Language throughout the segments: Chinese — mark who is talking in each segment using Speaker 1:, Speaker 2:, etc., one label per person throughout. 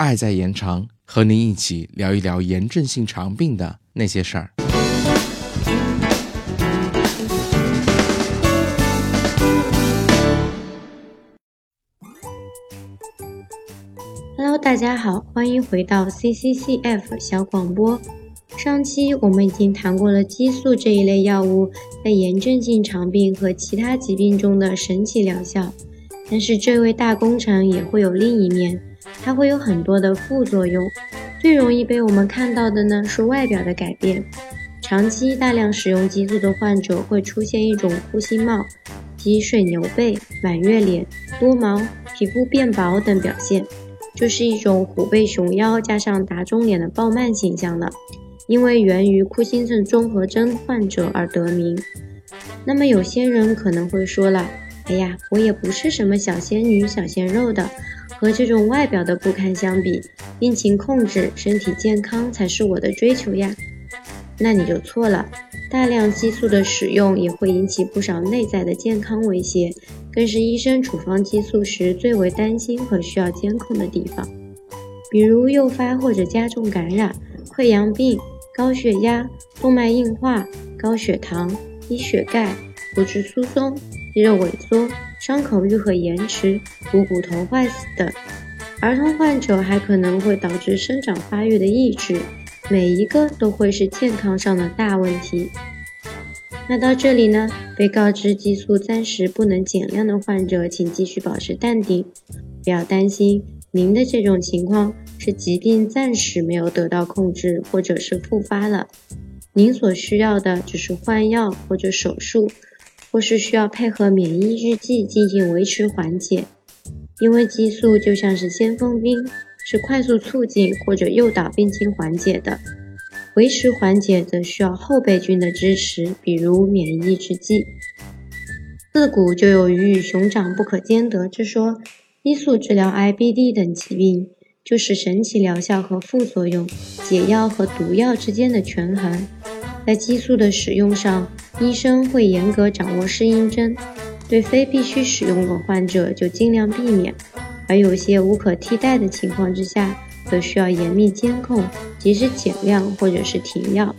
Speaker 1: 爱在延长，和您一起聊一聊炎症性肠病的那些事儿。
Speaker 2: Hello，大家好，欢迎回到 CCCF 小广播。上期我们已经谈过了激素这一类药物在炎症性肠病和其他疾病中的神奇疗效，但是这位大工程也会有另一面，它会有很多的副作用。最容易被我们看到的呢是外表的改变，长期大量使用激素的患者会出现一种哭星帽、及水牛背、满月脸、多毛、皮肤变薄等表现，就是一种虎背熊腰加上打肿脸的鲍曼形象了。因为源于库欣症综合征患者而得名。那么有些人可能会说了：“哎呀，我也不是什么小仙女、小鲜肉的，和这种外表的不堪相比，病情控制、身体健康才是我的追求呀。”那你就错了。大量激素的使用也会引起不少内在的健康威胁，更是医生处方激素时最为担心和需要监控的地方，比如诱发或者加重感染、溃疡病。高血压、动脉硬化、高血糖、低血钙、骨质疏松、肌肉萎缩、伤口愈合延迟、股骨头坏死等。儿童患者还可能会导致生长发育的抑制，每一个都会是健康上的大问题。那到这里呢，被告知激素暂时不能减量的患者，请继续保持淡定，不要担心。您的这种情况是疾病暂时没有得到控制，或者是复发了。您所需要的只是换药或者手术，或是需要配合免疫制剂进行维持缓解。因为激素就像是先锋兵，是快速促进或者诱导病情缓解的。维持缓解则需要后备军的支持，比如免疫制剂。自古就有鱼与熊掌不可兼得之说。激素治疗 IBD 等疾病，就是神奇疗效和副作用、解药和毒药之间的权衡。在激素的使用上，医生会严格掌握适应症，对非必须使用的患者就尽量避免；而有些无可替代的情况之下，则需要严密监控，及时减量或者是停药。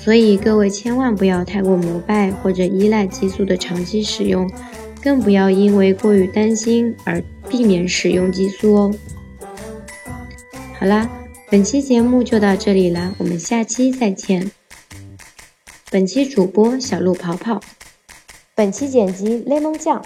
Speaker 2: 所以各位千万不要太过膜拜或者依赖激素的长期使用。更不要因为过于担心而避免使用激素哦。好啦，本期节目就到这里了，我们下期再见。本期主播小鹿跑跑，本期剪辑雷蒙酱。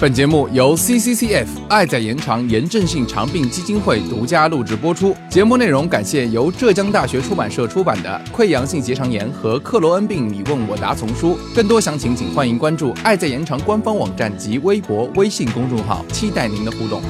Speaker 1: 本节目由 CCCF 爱在延长炎症性肠病基金会独家录制播出。节目内容感谢由浙江大学出版社出版的《溃疡性结肠炎和克罗恩病你问我答》丛书。更多详情，请欢迎关注爱在延长官方网站及微博、微信公众号，期待您的互动。